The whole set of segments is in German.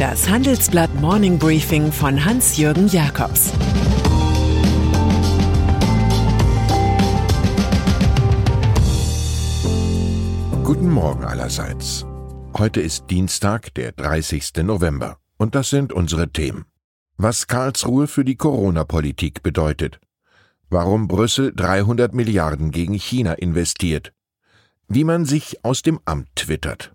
Das Handelsblatt Morning Briefing von Hans-Jürgen Jakobs Guten Morgen allerseits. Heute ist Dienstag, der 30. November. Und das sind unsere Themen. Was Karlsruhe für die Corona-Politik bedeutet. Warum Brüssel 300 Milliarden gegen China investiert. Wie man sich aus dem Amt twittert.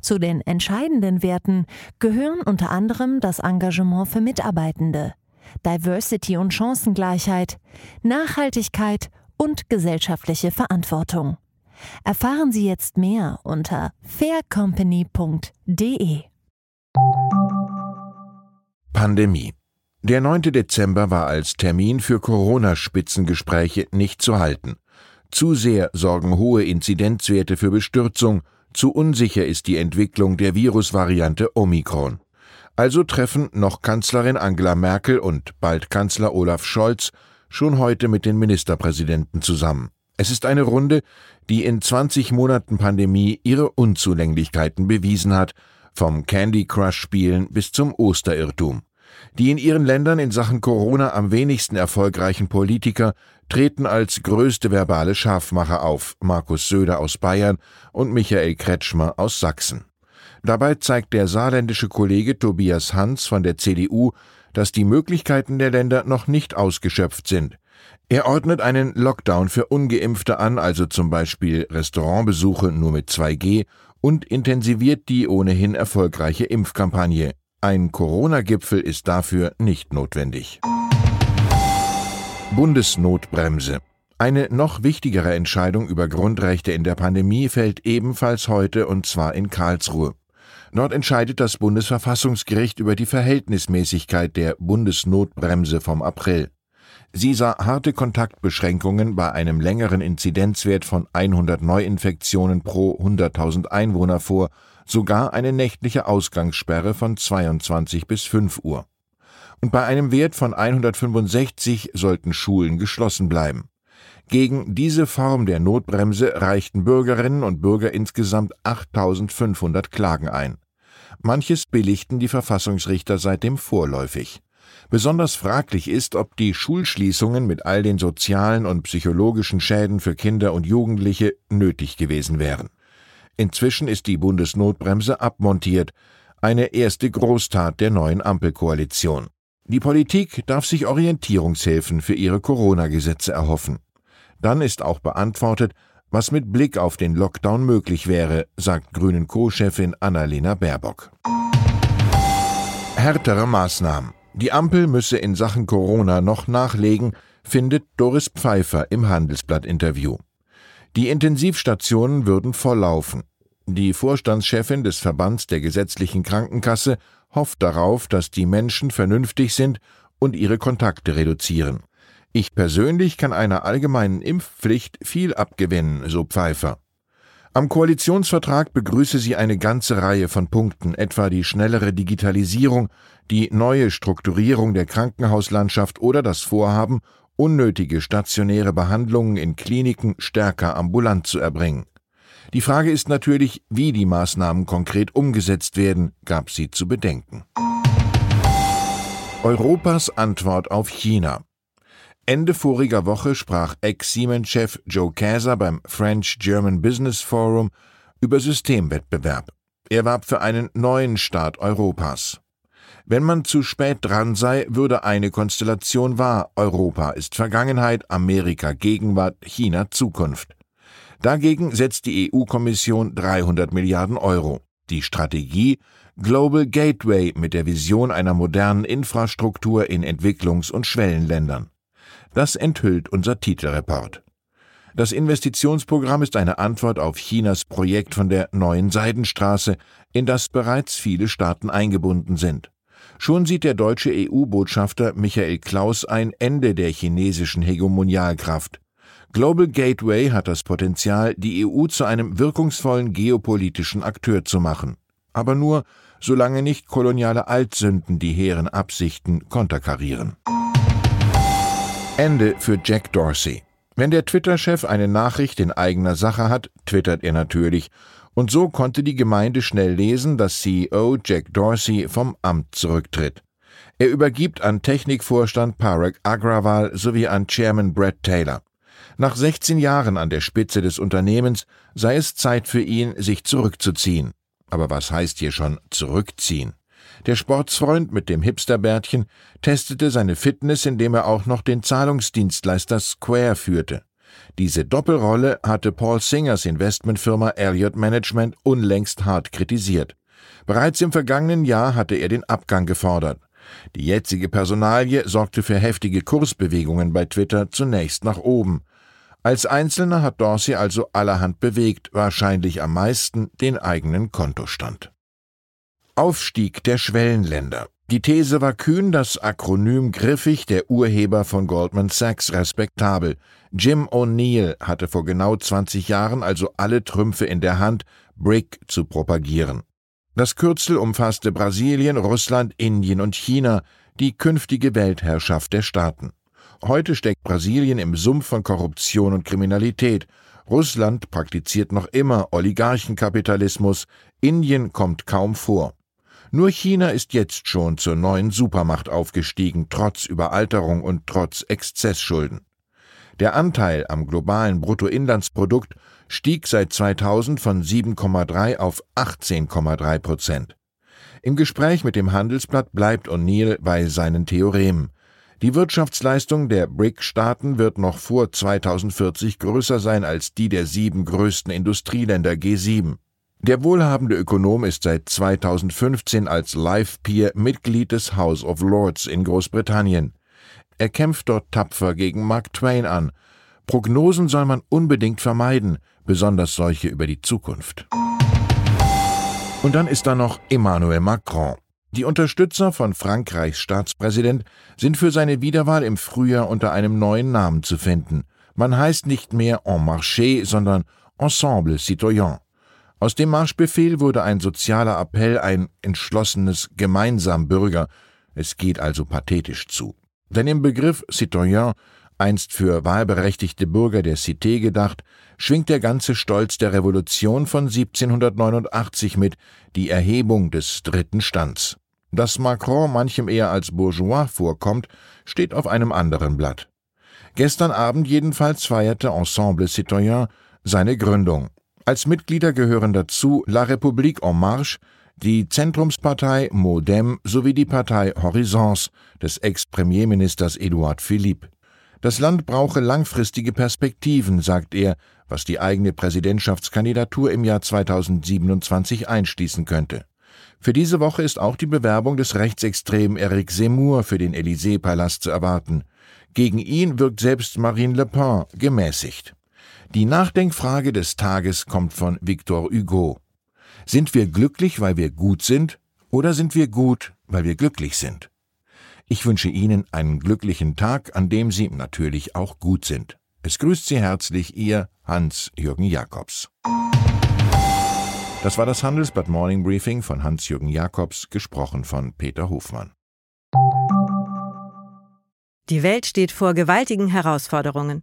Zu den entscheidenden Werten gehören unter anderem das Engagement für Mitarbeitende, Diversity und Chancengleichheit, Nachhaltigkeit und gesellschaftliche Verantwortung. Erfahren Sie jetzt mehr unter faircompany.de. Pandemie. Der 9. Dezember war als Termin für Corona-Spitzengespräche nicht zu halten. Zu sehr sorgen hohe Inzidenzwerte für Bestürzung, zu unsicher ist die Entwicklung der Virusvariante Omikron. Also treffen noch Kanzlerin Angela Merkel und bald Kanzler Olaf Scholz schon heute mit den Ministerpräsidenten zusammen. Es ist eine Runde, die in 20 Monaten Pandemie ihre Unzulänglichkeiten bewiesen hat, vom Candy Crush Spielen bis zum Osterirrtum. Die in ihren Ländern in Sachen Corona am wenigsten erfolgreichen Politiker treten als größte verbale Scharfmacher auf, Markus Söder aus Bayern und Michael Kretschmer aus Sachsen. Dabei zeigt der saarländische Kollege Tobias Hans von der CDU, dass die Möglichkeiten der Länder noch nicht ausgeschöpft sind. Er ordnet einen Lockdown für ungeimpfte an, also zum Beispiel Restaurantbesuche nur mit 2G, und intensiviert die ohnehin erfolgreiche Impfkampagne. Ein Corona-Gipfel ist dafür nicht notwendig. Bundesnotbremse. Eine noch wichtigere Entscheidung über Grundrechte in der Pandemie fällt ebenfalls heute und zwar in Karlsruhe. Dort entscheidet das Bundesverfassungsgericht über die Verhältnismäßigkeit der Bundesnotbremse vom April. Sie sah harte Kontaktbeschränkungen bei einem längeren Inzidenzwert von 100 Neuinfektionen pro 100.000 Einwohner vor sogar eine nächtliche Ausgangssperre von 22 bis 5 Uhr. Und bei einem Wert von 165 sollten Schulen geschlossen bleiben. Gegen diese Form der Notbremse reichten Bürgerinnen und Bürger insgesamt 8500 Klagen ein. Manches billigten die Verfassungsrichter seitdem vorläufig. Besonders fraglich ist, ob die Schulschließungen mit all den sozialen und psychologischen Schäden für Kinder und Jugendliche nötig gewesen wären. Inzwischen ist die Bundesnotbremse abmontiert, eine erste Großtat der neuen Ampelkoalition. Die Politik darf sich Orientierungshilfen für ihre Corona-Gesetze erhoffen. Dann ist auch beantwortet, was mit Blick auf den Lockdown möglich wäre, sagt Grünen Co-Chefin Annalena Baerbock. Härtere Maßnahmen. Die Ampel müsse in Sachen Corona noch nachlegen, findet Doris Pfeiffer im Handelsblatt-Interview. Die Intensivstationen würden volllaufen. Die Vorstandschefin des Verbands der gesetzlichen Krankenkasse hofft darauf, dass die Menschen vernünftig sind und ihre Kontakte reduzieren. Ich persönlich kann einer allgemeinen Impfpflicht viel abgewinnen, so Pfeiffer. Am Koalitionsvertrag begrüße sie eine ganze Reihe von Punkten, etwa die schnellere Digitalisierung, die neue Strukturierung der Krankenhauslandschaft oder das Vorhaben, unnötige stationäre Behandlungen in Kliniken stärker ambulant zu erbringen. Die Frage ist natürlich, wie die Maßnahmen konkret umgesetzt werden, gab sie zu bedenken. Europas Antwort auf China. Ende voriger Woche sprach Ex-Siemens-Chef Joe Kaeser beim French-German Business Forum über Systemwettbewerb. Er warb für einen neuen Staat Europas. Wenn man zu spät dran sei, würde eine Konstellation wahr. Europa ist Vergangenheit, Amerika Gegenwart, China Zukunft. Dagegen setzt die EU-Kommission 300 Milliarden Euro. Die Strategie Global Gateway mit der Vision einer modernen Infrastruktur in Entwicklungs- und Schwellenländern. Das enthüllt unser Titelreport. Das Investitionsprogramm ist eine Antwort auf Chinas Projekt von der neuen Seidenstraße, in das bereits viele Staaten eingebunden sind. Schon sieht der deutsche EU-Botschafter Michael Klaus ein Ende der chinesischen Hegemonialkraft. Global Gateway hat das Potenzial, die EU zu einem wirkungsvollen geopolitischen Akteur zu machen. Aber nur, solange nicht koloniale Altsünden die hehren Absichten konterkarieren. Ende für Jack Dorsey. Wenn der Twitter-Chef eine Nachricht in eigener Sache hat, twittert er natürlich. Und so konnte die Gemeinde schnell lesen, dass CEO Jack Dorsey vom Amt zurücktritt. Er übergibt an Technikvorstand Parag Agrawal sowie an Chairman Brett Taylor. Nach 16 Jahren an der Spitze des Unternehmens sei es Zeit für ihn, sich zurückzuziehen. Aber was heißt hier schon zurückziehen? Der Sportsfreund mit dem Hipsterbärtchen testete seine Fitness, indem er auch noch den Zahlungsdienstleister Square führte. Diese Doppelrolle hatte Paul Singers Investmentfirma Elliott Management unlängst hart kritisiert. Bereits im vergangenen Jahr hatte er den Abgang gefordert. Die jetzige Personalie sorgte für heftige Kursbewegungen bei Twitter zunächst nach oben. Als Einzelner hat Dorsey also allerhand bewegt, wahrscheinlich am meisten den eigenen Kontostand. Aufstieg der Schwellenländer. Die These war kühn, das Akronym griffig, der Urheber von Goldman Sachs respektabel. Jim O'Neill hatte vor genau 20 Jahren also alle Trümpfe in der Hand, BRIC zu propagieren. Das Kürzel umfasste Brasilien, Russland, Indien und China, die künftige Weltherrschaft der Staaten. Heute steckt Brasilien im Sumpf von Korruption und Kriminalität. Russland praktiziert noch immer Oligarchenkapitalismus, Indien kommt kaum vor. Nur China ist jetzt schon zur neuen Supermacht aufgestiegen, trotz Überalterung und trotz Exzessschulden. Der Anteil am globalen Bruttoinlandsprodukt stieg seit 2000 von 7,3 auf 18,3 Prozent. Im Gespräch mit dem Handelsblatt bleibt O'Neill bei seinen Theoremen. Die Wirtschaftsleistung der BRIC-Staaten wird noch vor 2040 größer sein als die der sieben größten Industrieländer G7. Der wohlhabende Ökonom ist seit 2015 als Life Peer Mitglied des House of Lords in Großbritannien. Er kämpft dort tapfer gegen Mark Twain an. Prognosen soll man unbedingt vermeiden, besonders solche über die Zukunft. Und dann ist da noch Emmanuel Macron. Die Unterstützer von Frankreichs Staatspräsident sind für seine Wiederwahl im Frühjahr unter einem neuen Namen zu finden. Man heißt nicht mehr En Marché, sondern Ensemble Citoyen. Aus dem Marschbefehl wurde ein sozialer Appell, ein entschlossenes Gemeinsam Bürger. Es geht also pathetisch zu. Denn im Begriff Citoyen, einst für wahlberechtigte Bürger der Cité gedacht, schwingt der ganze Stolz der Revolution von 1789 mit, die Erhebung des dritten Stands. Dass Macron manchem eher als Bourgeois vorkommt, steht auf einem anderen Blatt. Gestern Abend jedenfalls feierte Ensemble Citoyen seine Gründung. Als Mitglieder gehören dazu La République en Marche, die Zentrumspartei Modem sowie die Partei Horizons des Ex-Premierministers Edouard Philippe. Das Land brauche langfristige Perspektiven, sagt er, was die eigene Präsidentschaftskandidatur im Jahr 2027 einschließen könnte. Für diese Woche ist auch die Bewerbung des Rechtsextremen Eric Zemmour für den Élysée-Palast zu erwarten. Gegen ihn wirkt selbst Marine Le Pen gemäßigt. Die Nachdenkfrage des Tages kommt von Victor Hugo. Sind wir glücklich, weil wir gut sind, oder sind wir gut, weil wir glücklich sind? Ich wünsche Ihnen einen glücklichen Tag, an dem Sie natürlich auch gut sind. Es grüßt Sie herzlich Ihr Hans-Jürgen Jakobs. Das war das Handelsblatt Morning Briefing von Hans-Jürgen Jakobs, gesprochen von Peter Hofmann. Die Welt steht vor gewaltigen Herausforderungen.